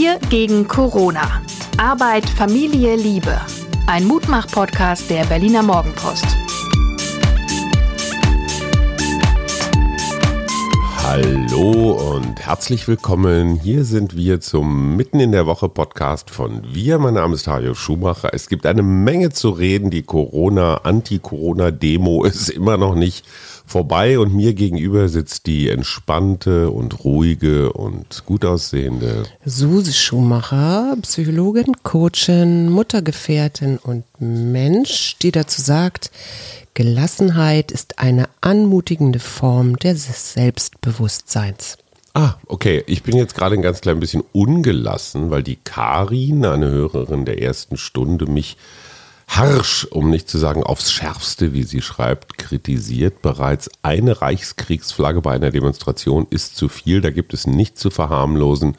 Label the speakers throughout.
Speaker 1: Wir gegen Corona. Arbeit, Familie, Liebe. Ein Mutmach-Podcast der Berliner Morgenpost.
Speaker 2: Hallo und herzlich willkommen. Hier sind wir zum Mitten in der Woche Podcast von Wir. Mein Name ist Hajo Schumacher. Es gibt eine Menge zu reden. Die Corona, Anti-Corona-Demo ist immer noch nicht vorbei und mir gegenüber sitzt die entspannte und ruhige und gut aussehende
Speaker 3: Suse Schumacher, Psychologin, Coachin, Muttergefährtin und Mensch, die dazu sagt, Gelassenheit ist eine anmutigende Form des Selbstbewusstseins.
Speaker 2: Ah, okay. Ich bin jetzt gerade ein ganz klein bisschen ungelassen, weil die Karin, eine Hörerin der ersten Stunde, mich harsch, um nicht zu sagen aufs Schärfste, wie sie schreibt, kritisiert. Bereits eine Reichskriegsflagge bei einer Demonstration ist zu viel. Da gibt es nichts zu verharmlosen.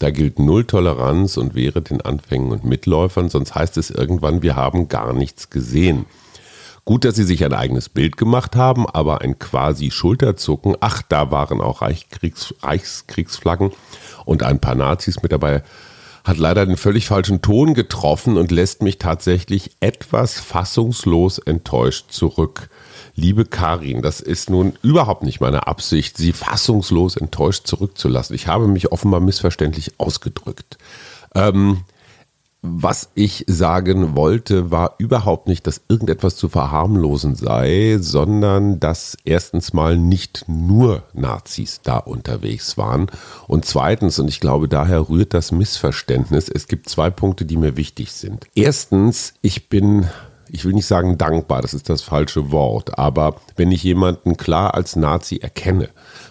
Speaker 2: Da gilt Null Toleranz und wäre den Anfängen und Mitläufern. Sonst heißt es irgendwann, wir haben gar nichts gesehen. Gut, dass sie sich ein eigenes Bild gemacht haben, aber ein quasi Schulterzucken. Ach, da waren auch Reichskriegs, Reichskriegsflaggen und ein paar Nazis mit dabei hat leider den völlig falschen Ton getroffen und lässt mich tatsächlich etwas fassungslos enttäuscht zurück. Liebe Karin, das ist nun überhaupt nicht meine Absicht, Sie fassungslos enttäuscht zurückzulassen. Ich habe mich offenbar missverständlich ausgedrückt. Ähm, was ich sagen wollte, war überhaupt nicht, dass irgendetwas zu verharmlosen sei, sondern dass erstens mal nicht nur Nazis da unterwegs waren und zweitens, und ich glaube, daher rührt das Missverständnis, es gibt zwei Punkte, die mir wichtig sind. Erstens, ich bin ich will nicht sagen dankbar, das ist das falsche Wort, aber wenn ich jemanden klar als Nazi erkenne,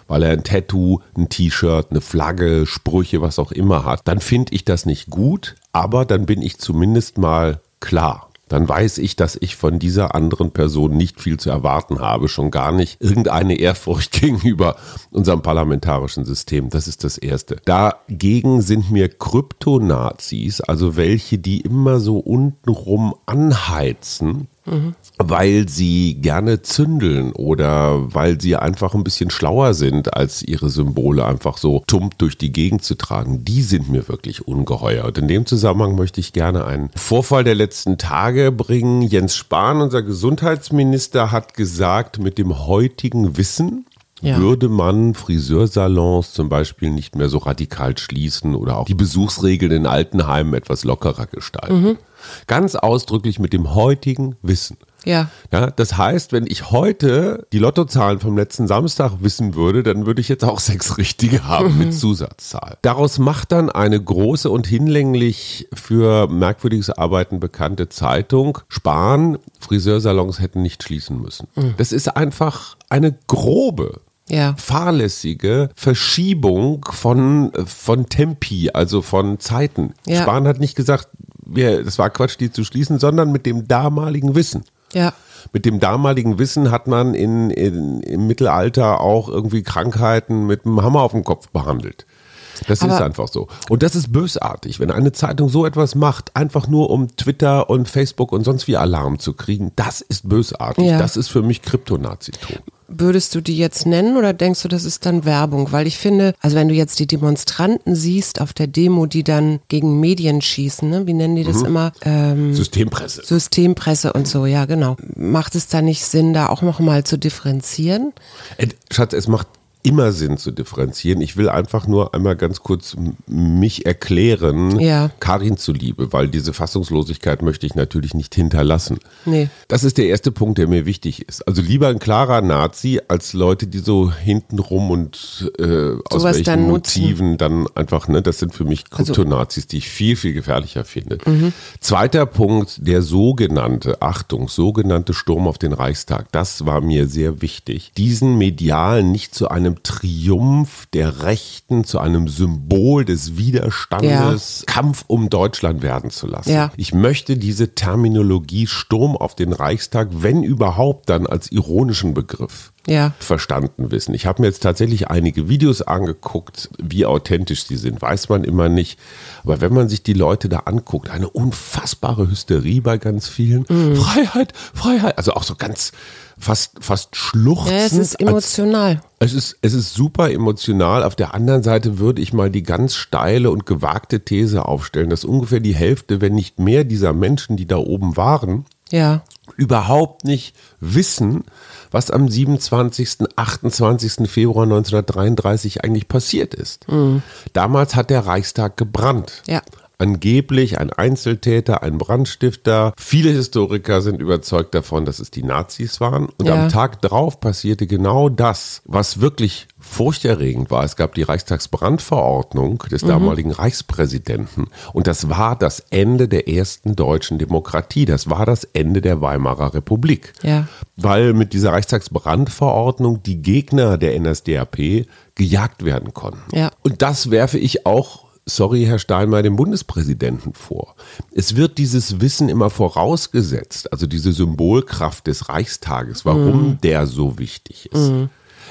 Speaker 2: weil er ein Tattoo, ein T-Shirt, eine Flagge, Sprüche, was auch immer hat, dann finde ich das nicht gut, aber dann bin ich zumindest mal klar dann weiß ich, dass ich von dieser anderen Person nicht viel zu erwarten habe, schon gar nicht irgendeine Ehrfurcht gegenüber unserem parlamentarischen System. Das ist das Erste. Dagegen sind mir Kryptonazis, also welche, die immer so untenrum anheizen, Mhm. weil sie gerne zündeln oder weil sie einfach ein bisschen schlauer sind, als ihre Symbole einfach so tump durch die Gegend zu tragen. Die sind mir wirklich ungeheuer. Und in dem Zusammenhang möchte ich gerne einen Vorfall der letzten Tage bringen. Jens Spahn, unser Gesundheitsminister, hat gesagt, mit dem heutigen Wissen, ja. würde man Friseursalons zum Beispiel nicht mehr so radikal schließen oder auch die Besuchsregeln in Altenheimen etwas lockerer gestalten. Mhm. Ganz ausdrücklich mit dem heutigen Wissen.
Speaker 3: Ja.
Speaker 2: ja. Das heißt, wenn ich heute die Lottozahlen vom letzten Samstag wissen würde, dann würde ich jetzt auch sechs richtige haben mhm. mit Zusatzzahl. Daraus macht dann eine große und hinlänglich für merkwürdiges Arbeiten bekannte Zeitung Spahn, Friseursalons hätten nicht schließen müssen. Mhm. Das ist einfach eine grobe ja. fahrlässige Verschiebung von, von Tempi, also von Zeiten. Ja. Spahn hat nicht gesagt, wir, das war Quatsch, die zu schließen, sondern mit dem damaligen Wissen.
Speaker 3: Ja.
Speaker 2: Mit dem damaligen Wissen hat man in, in, im Mittelalter auch irgendwie Krankheiten mit einem Hammer auf dem Kopf behandelt. Das Aber ist einfach so. Und das ist bösartig, wenn eine Zeitung so etwas macht, einfach nur um Twitter und Facebook und sonst wie Alarm zu kriegen. Das ist bösartig. Ja. Das ist für mich Kryptonazitum.
Speaker 3: Würdest du die jetzt nennen oder denkst du, das ist dann Werbung? Weil ich finde, also wenn du jetzt die Demonstranten siehst auf der Demo, die dann gegen Medien schießen, ne? wie nennen die das mhm. immer?
Speaker 2: Ähm, Systempresse.
Speaker 3: Systempresse und so, ja genau. Macht es da nicht Sinn, da auch nochmal zu differenzieren?
Speaker 2: Schatz, es macht immer Sinn zu differenzieren. Ich will einfach nur einmal ganz kurz mich erklären, ja. Karin zuliebe, weil diese Fassungslosigkeit möchte ich natürlich nicht hinterlassen.
Speaker 3: Nee.
Speaker 2: Das ist der erste Punkt, der mir wichtig ist. Also lieber ein klarer Nazi als Leute, die so hintenrum und äh, aus welchen dann Motiven nutzen. dann einfach, ne, das sind für mich also Kryptonazis, die ich viel, viel gefährlicher finde. Mhm. Zweiter Punkt, der sogenannte, Achtung, sogenannte Sturm auf den Reichstag, das war mir sehr wichtig. Diesen medial nicht zu einem Triumph der Rechten, zu einem Symbol des Widerstandes, ja. Kampf um Deutschland werden zu lassen. Ja. Ich möchte diese Terminologie Sturm auf den Reichstag, wenn überhaupt, dann als ironischen Begriff ja. verstanden wissen. Ich habe mir jetzt tatsächlich einige Videos angeguckt, wie authentisch sie sind, weiß man immer nicht. Aber wenn man sich die Leute da anguckt, eine unfassbare Hysterie bei ganz vielen. Mhm. Freiheit, Freiheit, also auch so ganz fast, fast schluchzend.
Speaker 3: Ja, es ist emotional.
Speaker 2: Es ist, es ist super emotional. Auf der anderen Seite würde ich mal die ganz steile und gewagte These aufstellen, dass ungefähr die Hälfte, wenn nicht mehr dieser Menschen, die da oben waren,
Speaker 3: Ja.
Speaker 2: überhaupt nicht wissen, was am 27., 28. Februar 1933 eigentlich passiert ist. Damals hat der Reichstag gebrannt.
Speaker 3: Ja.
Speaker 2: Angeblich ein Einzeltäter, ein Brandstifter. Viele Historiker sind überzeugt davon, dass es die Nazis waren. Und
Speaker 3: Ja.
Speaker 2: am Tag drauf passierte genau das, was wirklich furchterregend war. Es gab die Reichstagsbrandverordnung des damaligen Reichspräsidenten. Und das war das Ende der ersten deutschen Demokratie. Das war das Ende der Weimarer Republik.
Speaker 3: Ja.
Speaker 2: Weil mit dieser Reichstagsbrandverordnung die Gegner der NSDAP gejagt werden konnten.
Speaker 3: Ja.
Speaker 2: Und das werfe ich auch, sorry, Herr Steinmeier, dem Bundespräsidenten vor. Es wird dieses Wissen immer vorausgesetzt, also diese Symbolkraft des Reichstages, warum der so wichtig ist.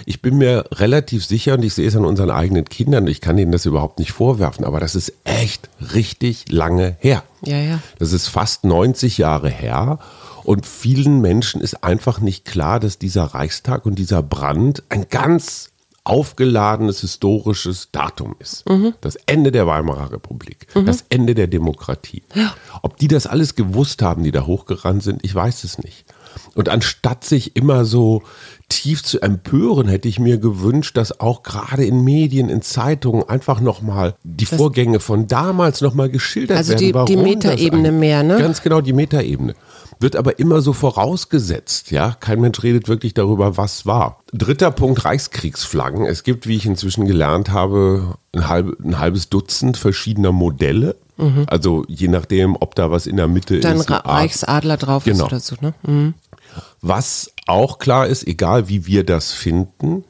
Speaker 2: Ich bin mir relativ sicher und ich sehe es an unseren eigenen Kindern, ich kann ihnen das überhaupt nicht vorwerfen, aber das ist echt richtig lange her.
Speaker 3: Ja, ja.
Speaker 2: Das ist fast 90 Jahre her. Und vielen Menschen ist einfach nicht klar, dass dieser Reichstag und dieser Brand ein ganz aufgeladenes historisches Datum ist. Das Ende der Weimarer Republik, das Ende der Demokratie. Ob die das alles gewusst haben, die da hochgerannt sind, ich weiß es nicht. Und anstatt sich immer so tief zu empören, hätte ich mir gewünscht, dass auch gerade in Medien, in Zeitungen einfach nochmal die Vorgänge von damals nochmal geschildert
Speaker 3: Also
Speaker 2: werden.
Speaker 3: die- die
Speaker 2: das
Speaker 3: Metaebene mehr, ne?
Speaker 2: Ganz genau, die Metaebene. Wird aber immer so vorausgesetzt, ja. Kein Mensch redet wirklich darüber, was war. Dritter Punkt, Reichskriegsflaggen. Es gibt, wie ich inzwischen gelernt habe, ein, halb, ein halbes Dutzend verschiedener Modelle. Also je nachdem, ob da was in der Mitte
Speaker 3: Mhm. Dann
Speaker 2: ist. Art-
Speaker 3: Reichsadler drauf
Speaker 2: Genau.
Speaker 3: ist oder so, ne? Mhm.
Speaker 2: was auch klar ist, egal wie wir das finden,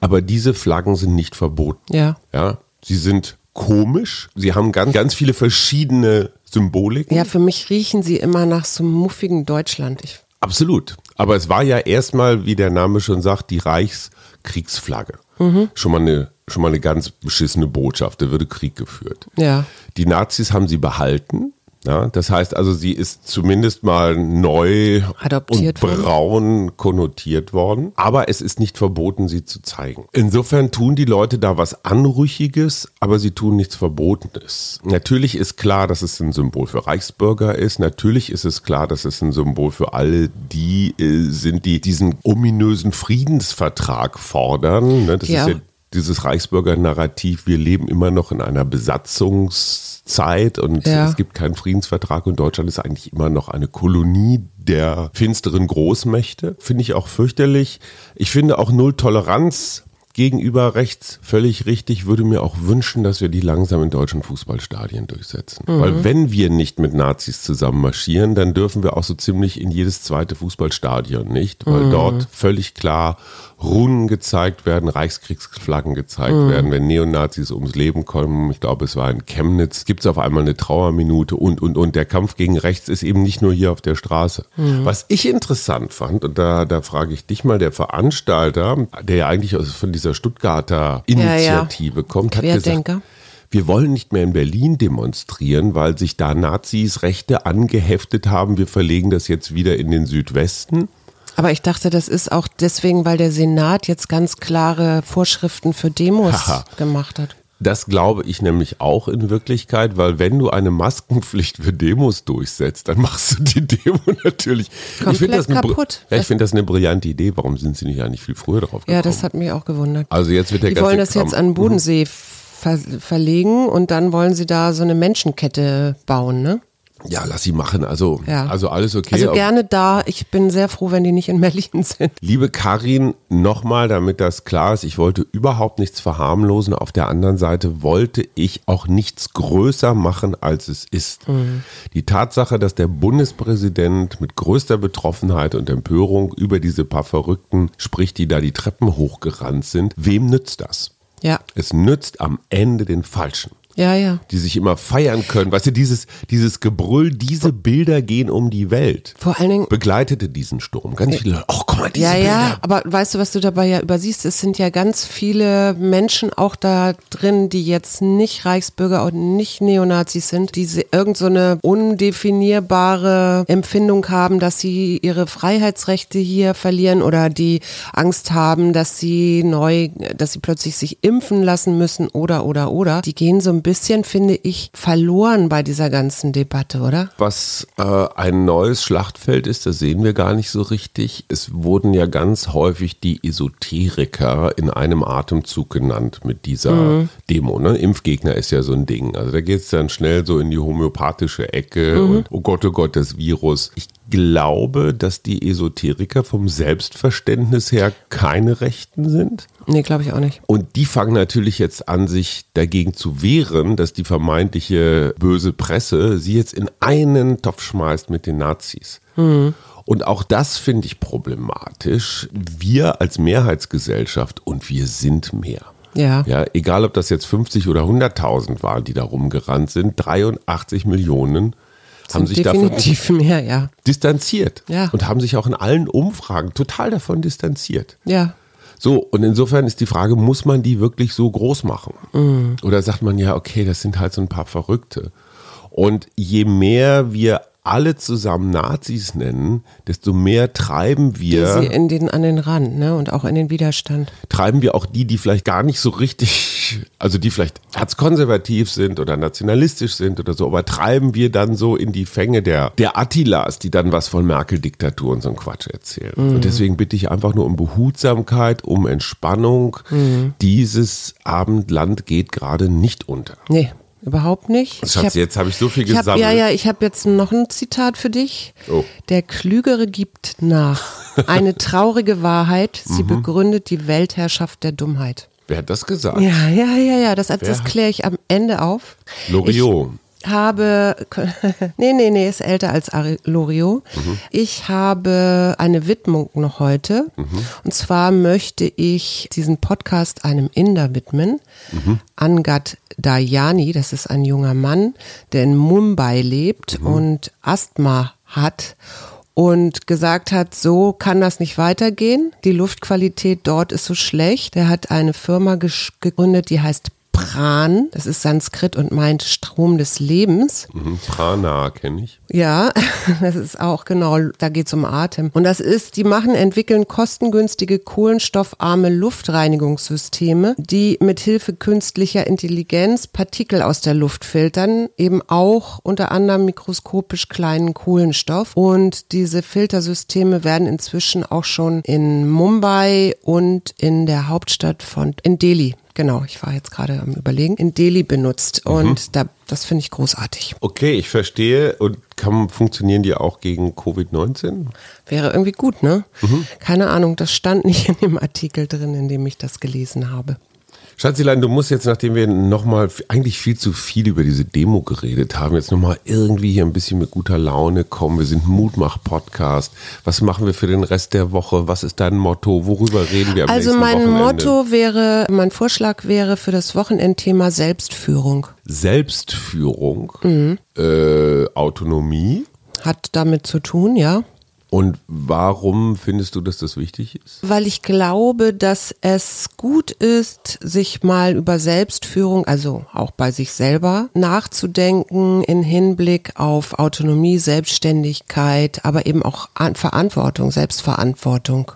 Speaker 2: aber diese Flaggen sind nicht verboten.
Speaker 3: Ja.
Speaker 2: Ja, sie sind komisch, sie haben ganz, ganz viele verschiedene Symboliken.
Speaker 3: Ja, für mich riechen sie immer nach so einem muffigen Deutschland. Ich,
Speaker 2: Absolut. Aber es war ja erstmal, wie der Name schon sagt, die Reichskriegsflagge.
Speaker 3: Mhm.
Speaker 2: Schon, mal eine, schon mal eine ganz beschissene Botschaft. Da würde Krieg geführt.
Speaker 3: ja.
Speaker 2: Die Nazis haben sie behalten. Ja, das heißt also, sie ist zumindest mal neu
Speaker 3: Adoptiert
Speaker 2: und
Speaker 3: worden.
Speaker 2: braun konnotiert worden. Aber es ist nicht verboten, sie zu zeigen. Insofern tun die Leute da was Anrüchiges, aber sie tun nichts Verbotenes. Natürlich ist klar, dass es ein Symbol für Reichsbürger ist. Natürlich ist es klar, dass es ein Symbol für alle die äh, sind, die diesen ominösen Friedensvertrag fordern. Ne? Das
Speaker 3: Ja.
Speaker 2: ist ja dieses Reichsbürger-Narrativ, wir leben immer noch in einer Besatzungszeit und
Speaker 3: Ja.
Speaker 2: es gibt keinen Friedensvertrag und Deutschland ist eigentlich immer noch eine Kolonie der finsteren Großmächte. Finde ich auch fürchterlich. Ich finde auch Null Toleranz gegenüber rechts völlig richtig, würde mir auch wünschen, dass wir die langsam in deutschen Fußballstadien durchsetzen. Weil wenn wir nicht mit Nazis zusammen marschieren, dann dürfen wir auch so ziemlich in jedes zweite Fußballstadion nicht, weil dort völlig klar Runen gezeigt werden, Reichskriegsflaggen gezeigt werden, wenn Neonazis ums Leben kommen. Ich glaube, es war in Chemnitz, gibt es auf einmal eine Trauerminute und, und, und. Der Kampf gegen rechts ist eben nicht nur hier auf der Straße. Was ich interessant fand, und da, da frage ich dich mal, der Veranstalter, der ja eigentlich aus, von dieser Stuttgarter Initiative kommt, hat gesagt, wir wollen nicht mehr in Berlin demonstrieren, weil sich da Nazis Rechte angeheftet haben. Wir verlegen das jetzt wieder in den Südwesten.
Speaker 3: Aber ich dachte, das ist auch deswegen, weil der Senat jetzt ganz klare Vorschriften für Demos
Speaker 2: Haha.
Speaker 3: gemacht hat.
Speaker 2: Das glaube ich nämlich auch in Wirklichkeit, weil wenn du eine Maskenpflicht für Demos durchsetzt, dann machst du die Demo natürlich
Speaker 3: Komplett
Speaker 2: ich finde das eine,
Speaker 3: kaputt.
Speaker 2: Ja, ich finde das eine brillante Idee. Warum sind sie nicht eigentlich viel früher drauf gekommen?
Speaker 3: Ja, das hat mich auch gewundert.
Speaker 2: also jetzt wird der
Speaker 3: Die wollen das
Speaker 2: Kram-
Speaker 3: jetzt an den Bodensee ver verlegen und dann wollen sie da so eine Menschenkette bauen, ne?
Speaker 2: Ja, lass sie machen. Also,
Speaker 3: Ja.
Speaker 2: also alles okay.
Speaker 3: Also gerne da. Ich bin sehr froh, wenn die nicht in Berlin sind.
Speaker 2: Liebe Karin, nochmal, damit das klar ist, ich wollte überhaupt nichts verharmlosen. Auf der anderen Seite wollte ich auch nichts größer machen, als es ist. Die Tatsache, dass der Bundespräsident mit größter Betroffenheit und Empörung über diese paar Verrückten spricht, die da die Treppen hochgerannt sind, wem nützt das?
Speaker 3: Ja.
Speaker 2: Es nützt am Ende den Falschen.
Speaker 3: Ja, ja.
Speaker 2: Die sich immer feiern können. Weißt du, dieses, dieses Gebrüll, diese Bilder gehen um die Welt.
Speaker 3: Vor allen Dingen,
Speaker 2: Begleitete diesen Sturm. Ganz viele Leute, oh, guck mal, diese
Speaker 3: ja,
Speaker 2: Bilder.
Speaker 3: ja, aber weißt du, was du dabei ja übersiehst? Es sind ja ganz viele Menschen auch da drin, die jetzt nicht Reichsbürger und nicht Neonazis sind, die irgend so eine undefinierbare Empfindung haben, dass sie ihre Freiheitsrechte hier verlieren oder die Angst haben, dass sie neu, dass sie plötzlich sich impfen lassen müssen oder, oder, oder. Die gehen so ein bisschen, finde ich, verloren bei dieser ganzen Debatte, oder?
Speaker 2: Was äh, ein neues Schlachtfeld ist, das sehen wir gar nicht so richtig. Es wurden ja ganz häufig die Esoteriker in einem Atemzug genannt mit dieser Demo. Ne? Impfgegner ist ja so ein Ding. Also da geht es dann schnell so in die homöopathische Ecke und oh Gott, oh Gott, das Virus. Ich glaube, dass die Esoteriker vom Selbstverständnis her keine Rechten sind.
Speaker 3: Nee, glaube ich auch nicht.
Speaker 2: Und die fangen natürlich jetzt an, sich dagegen zu wehren, dass die vermeintliche böse Presse sie jetzt in einen Topf schmeißt mit den Nazis. Und auch das finde ich problematisch. Wir als Mehrheitsgesellschaft, und wir sind mehr.
Speaker 3: Ja.
Speaker 2: Ja, egal ob das jetzt 50 oder 100.000 waren, die da rumgerannt sind, 83 Millionen haben sich davon
Speaker 3: definitiv mehr, ja.
Speaker 2: distanziert
Speaker 3: Ja.
Speaker 2: und haben sich auch in allen Umfragen total davon distanziert.
Speaker 3: Ja.
Speaker 2: So, und insofern ist die Frage, muss man die wirklich so groß machen?
Speaker 3: Mhm.
Speaker 2: Oder sagt man ja, okay, das sind halt so ein paar Verrückte. Und je mehr wir alle zusammen Nazis nennen, desto mehr treiben
Speaker 3: Sie
Speaker 2: wir,
Speaker 3: in den, an den Rand, ne? Und auch in den Widerstand.
Speaker 2: treiben wir auch die, die vielleicht gar nicht so richtig, also die vielleicht erzkonservativ sind oder nationalistisch sind oder so, aber treiben wir dann so in die Fänge der, der Attilas, die dann was von Merkel-Diktatur und so Quatsch erzählen. Und deswegen bitte ich einfach nur um Behutsamkeit, um Entspannung. Dieses Abendland geht gerade nicht unter.
Speaker 3: Nee, überhaupt nicht. Ich
Speaker 2: Schatz,
Speaker 3: hab-
Speaker 2: jetzt habe ich so viel
Speaker 3: ich hab,
Speaker 2: gesammelt.
Speaker 3: ja, ja, ich habe jetzt noch ein Zitat für dich.
Speaker 2: Oh.
Speaker 3: Der Klügere gibt nach. Eine traurige Wahrheit. Sie
Speaker 2: Mhm.
Speaker 3: begründet die Weltherrschaft der Dummheit.
Speaker 2: Wer hat das gesagt?
Speaker 3: Ja, ja, ja, ja. Das, das
Speaker 2: Wer?
Speaker 3: kläre ich am Ende auf.
Speaker 2: Loriot.
Speaker 3: Ich habe, nee, nee, nee, ist älter als Ari- Loriot. Ich habe eine Widmung noch heute. Und zwar möchte ich diesen Podcast einem Inder widmen. Angat Dayani, das ist ein junger Mann, der in Mumbai lebt und Asthma hat und gesagt hat, so kann das nicht weitergehen. Die Luftqualität dort ist so schlecht. Er hat eine Firma gegründet, die heißt Pran. Das ist Sanskrit und meint Strom des Lebens.
Speaker 2: Mhm. Prana kenne ich.
Speaker 3: Ja, das ist auch genau, da geht's um Atem. Und das ist, die machen, entwickeln kostengünstige, kohlenstoffarme Luftreinigungssysteme, die mit Hilfe künstlicher Intelligenz Partikel aus der Luft filtern, eben auch unter anderem mikroskopisch kleinen Kohlenstoff. Und diese Filtersysteme werden inzwischen auch schon in Mumbai und in der Hauptstadt von, in Delhi Genau, ich war jetzt gerade am Überlegen, in Delhi benutzt. Und da, das finde ich großartig.
Speaker 2: Okay, ich verstehe. Und kann, funktionieren die auch gegen Covid-19?
Speaker 3: Wäre irgendwie gut, ne? Keine Ahnung, das stand nicht in dem Artikel drin, in dem ich das gelesen habe.
Speaker 2: Schatzilein, du musst jetzt, nachdem wir nochmal eigentlich viel zu viel über diese Demo geredet haben, jetzt nochmal irgendwie hier ein bisschen mit guter Laune kommen. Wir sind Mutmach-Podcast. Was machen wir für den Rest der Woche? Was ist dein Motto? Worüber reden wir am
Speaker 3: Also
Speaker 2: nächsten
Speaker 3: mein
Speaker 2: Wochenende?
Speaker 3: Motto wäre, mein Vorschlag wäre für das Wochenendthema Selbstführung.
Speaker 2: Selbstführung,
Speaker 3: Mhm.
Speaker 2: äh, Autonomie.
Speaker 3: Hat damit zu tun, ja.
Speaker 2: Und warum findest du, dass das wichtig ist?
Speaker 3: Weil ich glaube, dass es gut ist, sich mal über Selbstführung, also auch bei sich selber, nachzudenken in Hinblick auf Autonomie, Selbstständigkeit, aber eben auch An- Verantwortung, Selbstverantwortung.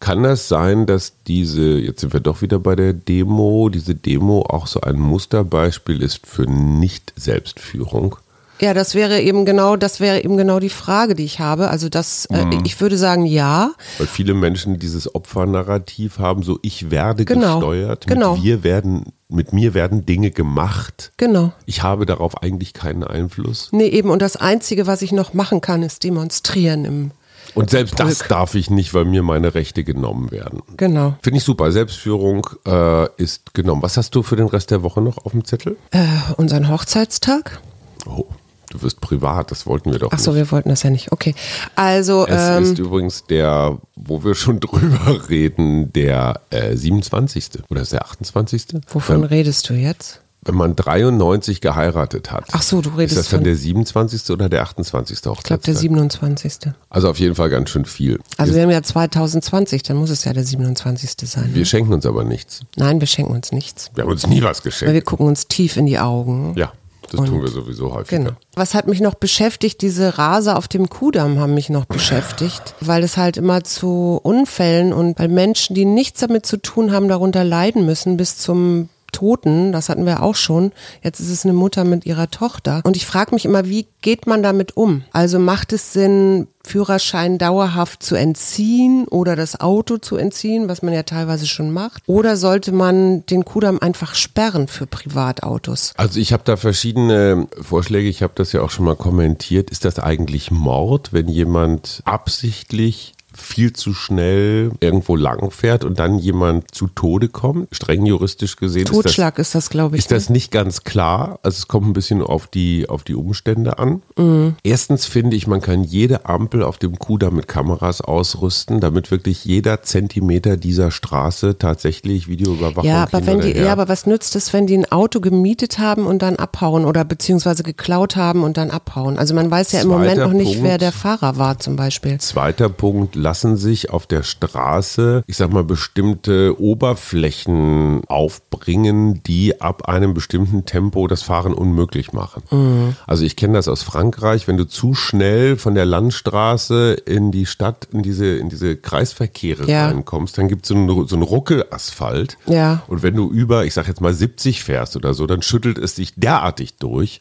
Speaker 2: Kann das sein, dass diese, jetzt sind wir doch wieder bei der Demo, diese Demo auch so ein Musterbeispiel ist für Nicht-Selbstführung?
Speaker 3: Ja, das wäre eben genau, das wäre eben genau die Frage, die ich habe. Also das,
Speaker 2: Mhm.
Speaker 3: äh, ich würde sagen, ja.
Speaker 2: Weil viele Menschen dieses Opfernarrativ haben, so ich werde
Speaker 3: Genau,
Speaker 2: gesteuert,
Speaker 3: genau.
Speaker 2: mit, wir werden, mit mir werden Dinge gemacht.
Speaker 3: Genau.
Speaker 2: Ich habe darauf eigentlich keinen Einfluss.
Speaker 3: Nee, eben. Und das Einzige, was ich noch machen kann, ist demonstrieren im,
Speaker 2: Und selbst das darf ich nicht, weil mir meine Rechte genommen werden.
Speaker 3: genau.
Speaker 2: Finde ich super. Selbstführung äh, ist genommen. Was hast du für den Rest der Woche noch auf dem Zettel?
Speaker 3: Äh, unseren Hochzeitstag.
Speaker 2: Oh, du wirst privat, das wollten wir doch
Speaker 3: Ach so,
Speaker 2: nicht.
Speaker 3: wir wollten das ja nicht. Okay. Also,
Speaker 2: Es
Speaker 3: ähm,
Speaker 2: ist übrigens der, wo wir schon drüber reden, der äh, 27. oder ist der 28.
Speaker 3: wovon redest du jetzt?
Speaker 2: wenn man 93 geheiratet hat.
Speaker 3: Ach so, du redest
Speaker 2: Ist das dann
Speaker 3: von-
Speaker 2: der 27. oder der 28.
Speaker 3: Ich glaube,
Speaker 2: Hochzeitstag?
Speaker 3: der 27.
Speaker 2: Also auf jeden Fall ganz schön viel.
Speaker 3: Also
Speaker 2: wir,
Speaker 3: wir haben ja 2020, dann muss es ja der 27. sein.
Speaker 2: wir
Speaker 3: Ne?
Speaker 2: schenken uns aber nichts.
Speaker 3: Nein, wir schenken uns nichts.
Speaker 2: Wir haben uns nie was
Speaker 3: Weil
Speaker 2: geschenkt.
Speaker 3: wir gucken uns tief in die Augen.
Speaker 2: Ja, das
Speaker 3: Und-
Speaker 2: tun wir sowieso häufiger.
Speaker 3: Genau. Was hat mich noch beschäftigt? Diese Raser auf dem Kudamm haben mich noch beschäftigt, weil es halt immer zu Unfällen und weil Menschen, die nichts damit zu tun haben, darunter leiden müssen bis zum Toten, das hatten wir auch schon. Jetzt ist es eine Mutter mit ihrer Tochter. Und ich frage mich immer, wie geht man damit um? Also macht es Sinn, Führerschein dauerhaft zu entziehen oder das Auto zu entziehen, was man ja teilweise schon macht? Oder sollte man den Kudamm einfach sperren für Privatautos?
Speaker 2: Also ich habe da verschiedene Vorschläge. Ich habe das ja auch schon mal kommentiert. Ist das eigentlich Mord, wenn jemand absichtlich viel zu schnell irgendwo lang fährt und dann jemand zu Tode kommt? Streng juristisch gesehen ist das,
Speaker 3: Totschlag ist das, glaube ich.
Speaker 2: ist das nicht ganz klar. Also es kommt ein bisschen auf die, auf die Umstände an.
Speaker 3: Mhm.
Speaker 2: Erstens finde ich, man kann jede Ampel auf dem Kudamm mit Kameras ausrüsten, damit wirklich jeder Zentimeter dieser Straße tatsächlich Videoüberwachung
Speaker 3: Ja, aber wenn die, ja, aber was nützt es, wenn die ein Auto gemietet haben und dann abhauen oder beziehungsweise geklaut haben und dann abhauen? Also man weiß ja im Moment noch nicht,
Speaker 2: Punkt.
Speaker 3: wer der Fahrer war zum Beispiel.
Speaker 2: Zweiter Punkt, lassen sich auf der Straße, ich sag mal, bestimmte Oberflächen aufbringen, die ab einem bestimmten Tempo das Fahren unmöglich machen.
Speaker 3: Mhm.
Speaker 2: Also ich kenne das aus Frankreich, wenn du zu schnell von der Landstraße in die Stadt, in diese, in diese Kreisverkehre
Speaker 3: Ja.
Speaker 2: reinkommst, dann gibt es so einen, so einen Ruckelasphalt.
Speaker 3: Ja.
Speaker 2: Und wenn du über, ich sag jetzt mal 70 fährst oder so, dann schüttelt es dich derartig durch.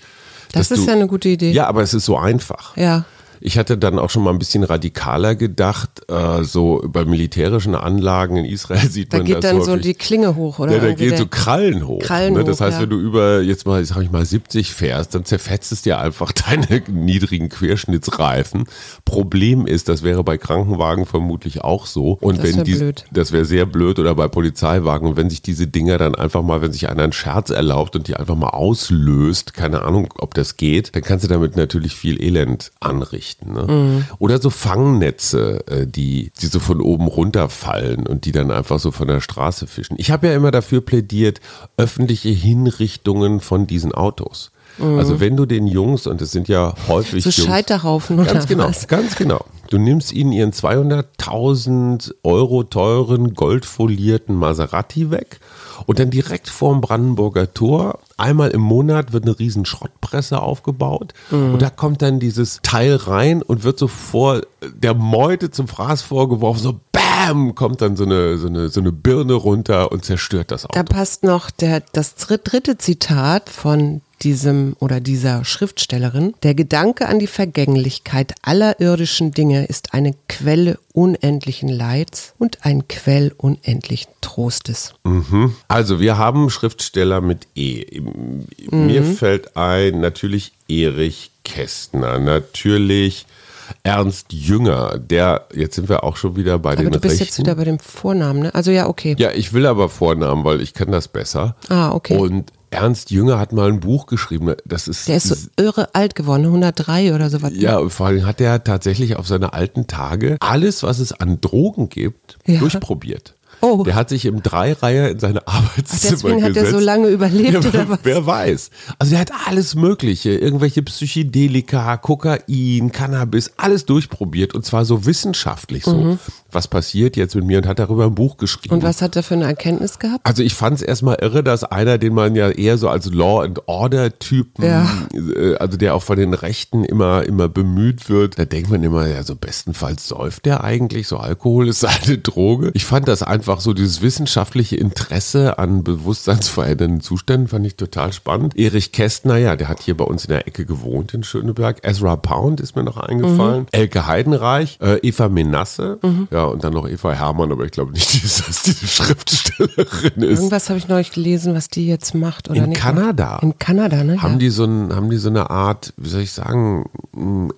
Speaker 3: Das ist
Speaker 2: du,
Speaker 3: ja eine gute Idee.
Speaker 2: Ja, aber es ist so einfach.
Speaker 3: Ja.
Speaker 2: Ich hatte dann auch schon mal ein bisschen radikaler gedacht, äh, so bei militärischen Anlagen in Israel sieht
Speaker 3: Da
Speaker 2: man
Speaker 3: geht
Speaker 2: das
Speaker 3: dann so
Speaker 2: häufig.
Speaker 3: die Klinge hoch, oder?
Speaker 2: ja, da gehen so Krallen hoch.
Speaker 3: Krallen
Speaker 2: ne? Das
Speaker 3: hoch,
Speaker 2: heißt, wenn du über jetzt mal, sag ich mal, 70 fährst, dann zerfetzt es dir einfach deine niedrigen Querschnittsreifen. Problem ist, das wäre bei Krankenwagen vermutlich auch so. Und
Speaker 3: Das
Speaker 2: wenn die,
Speaker 3: blöd.
Speaker 2: das wäre sehr blöd oder bei Polizeiwagen. Und wenn sich diese Dinger dann einfach mal, wenn sich einer einen Scherz erlaubt und die einfach mal auslöst, keine Ahnung, ob das geht, dann kannst du damit natürlich viel Elend anrichten. Ne?
Speaker 3: Mhm.
Speaker 2: Oder so Fangnetze, äh, die, die so von oben runterfallen und die dann einfach so von der Straße fischen. Ich habe ja immer dafür plädiert, öffentliche Hinrichtungen von diesen Autos. Also wenn du den Jungs, und es sind ja häufig
Speaker 3: Mhm. So
Speaker 2: Jungs,
Speaker 3: Scheiterhaufen oder
Speaker 2: Ganz genau,
Speaker 3: was?
Speaker 2: ganz genau. Du nimmst ihnen ihren 200.000 Euro teuren, goldfolierten Maserati weg und dann direkt vorm Brandenburger Tor, einmal im Monat wird eine riesen Schrottpresse aufgebaut
Speaker 3: Mhm.
Speaker 2: und da kommt dann dieses Teil rein und wird so vor der Meute zum Fraß vorgeworfen, so BAM, kommt dann so eine, so eine, so eine Birne runter und zerstört das Auto.
Speaker 3: Da passt noch der, das dritt- dritte Zitat von diesem oder dieser Schriftstellerin. Der Gedanke an die Vergänglichkeit aller irdischen Dinge ist eine Quelle unendlichen Leids und ein Quell unendlichen Trostes.
Speaker 2: Also wir haben Schriftsteller mit E. Mir fällt ein natürlich Erich Kästner, natürlich Ernst Jünger, der, jetzt sind wir auch schon wieder bei
Speaker 3: Aber
Speaker 2: den
Speaker 3: du bist
Speaker 2: Rechten.
Speaker 3: jetzt wieder bei dem Vornamen, ne? Also ja, okay.
Speaker 2: ja, ich will aber Vornamen, weil ich kann das besser.
Speaker 3: Ah, okay.
Speaker 2: Und Ernst Jünger hat mal ein Buch geschrieben, das ist,
Speaker 3: Der ist so irre alt geworden, 103 oder sowas.
Speaker 2: ja, und vor allem hat er tatsächlich auf seine alten Tage alles, was es an Drogen gibt,
Speaker 3: Ja.
Speaker 2: durchprobiert.
Speaker 3: Oh.
Speaker 2: Der hat sich im Dreireiher in seine Arbeitszimmer
Speaker 3: deswegen hat er
Speaker 2: gesetzt.
Speaker 3: so lange überlebt,
Speaker 2: ja,
Speaker 3: oder was?
Speaker 2: Wer weiß. Also der hat alles Mögliche, irgendwelche Psychedelika, Kokain, Cannabis, alles durchprobiert und zwar so wissenschaftlich so. Was passiert jetzt mit mir und hat darüber ein Buch geschrieben.
Speaker 3: Mhm. Und was hat er für eine Erkenntnis gehabt?
Speaker 2: Also ich fand es erstmal irre, dass einer, den man ja eher so als Law and Order Typen,
Speaker 3: Ja.
Speaker 2: äh, also der auch von den Rechten immer immer bemüht wird, da denkt man immer, ja so bestenfalls säuft der eigentlich, so Alkohol ist seine Droge. Ich fand das einfach so dieses wissenschaftliche Interesse an bewusstseinsverändernden Zuständen fand ich total spannend. Erich Kästner, ja, der hat hier bei uns in der Ecke gewohnt in Schöneberg. Ezra Pound ist mir noch eingefallen. Elke Heidenreich, äh, Eva Menasse, ja und dann noch Eva Hermann, aber ich glaube nicht, dass das diese Schriftstellerin ist.
Speaker 3: Irgendwas habe ich neulich gelesen, was die jetzt macht oder
Speaker 2: In
Speaker 3: nicht.
Speaker 2: Kanada.
Speaker 3: In Kanada, ne?
Speaker 2: Haben
Speaker 3: ja.
Speaker 2: die so ein, haben die so eine Art, wie soll ich sagen,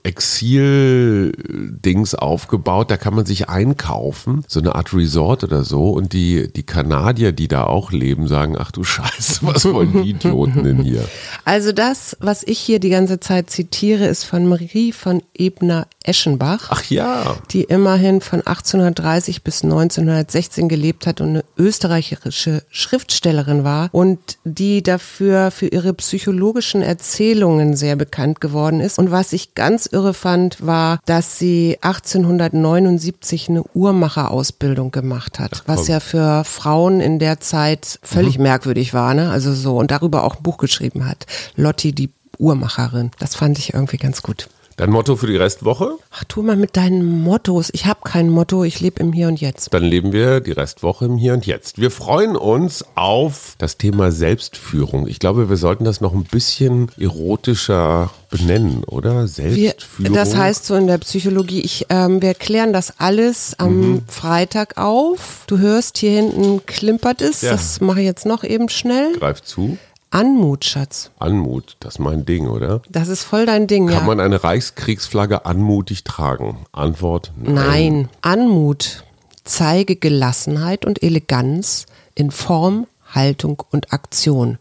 Speaker 2: Exil-Dings aufgebaut, da kann man sich einkaufen, so eine Art Resort oder und die, die Kanadier, die da auch leben, sagen, ach du Scheiße, was wollen die Idioten denn hier?
Speaker 3: Also das, was ich hier die ganze Zeit zitiere, ist von Marie von Ebner Eschenbach.
Speaker 2: Ach ja.
Speaker 3: Die immerhin von 1830 bis 1916 gelebt hat und eine österreichische Schriftstellerin war und die dafür für ihre psychologischen Erzählungen sehr bekannt geworden ist. Und was ich ganz irre fand, war, dass sie 1879 eine Uhrmacherausbildung gemacht hat, was ja für Frauen in der Zeit völlig mhm. merkwürdig war, ne? Also so und darüber auch ein Buch geschrieben hat. Lotti die Uhrmacherin. Das fand ich irgendwie ganz gut.
Speaker 2: Dein Motto für die Restwoche?
Speaker 3: Ach, tu mal mit deinen Mottos. Ich habe kein Motto, ich lebe im Hier und Jetzt.
Speaker 2: Dann leben wir die Restwoche im Hier und Jetzt. Wir freuen uns auf das Thema Selbstführung. Ich glaube, wir sollten das noch ein bisschen erotischer benennen, oder?
Speaker 3: Selbstführung. Wir, das heißt so in der Psychologie, ich, ähm, wir klären das alles am mhm. Freitag auf. Du hörst hier hinten klimpert es. Ja. Das mache ich jetzt noch eben schnell.
Speaker 2: Greif zu.
Speaker 3: Anmut, Schatz.
Speaker 2: Anmut, das ist mein Ding, oder?
Speaker 3: Das ist voll dein Ding,
Speaker 2: Kann
Speaker 3: ja.
Speaker 2: man eine Reichskriegsflagge anmutig tragen? Antwort:
Speaker 3: Nein. Nein. Anmut. Zeige Gelassenheit und Eleganz in Form, Haltung und Aktion.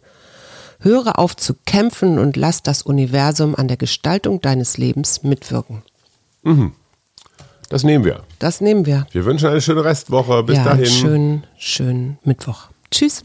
Speaker 3: Höre auf zu kämpfen und lass das Universum an der Gestaltung deines Lebens mitwirken.
Speaker 2: Mhm. Das nehmen wir.
Speaker 3: Das nehmen wir.
Speaker 2: Wir wünschen eine schöne Restwoche. Bis
Speaker 3: ja,
Speaker 2: dahin.
Speaker 3: Schönen, schönen Mittwoch. Tschüss.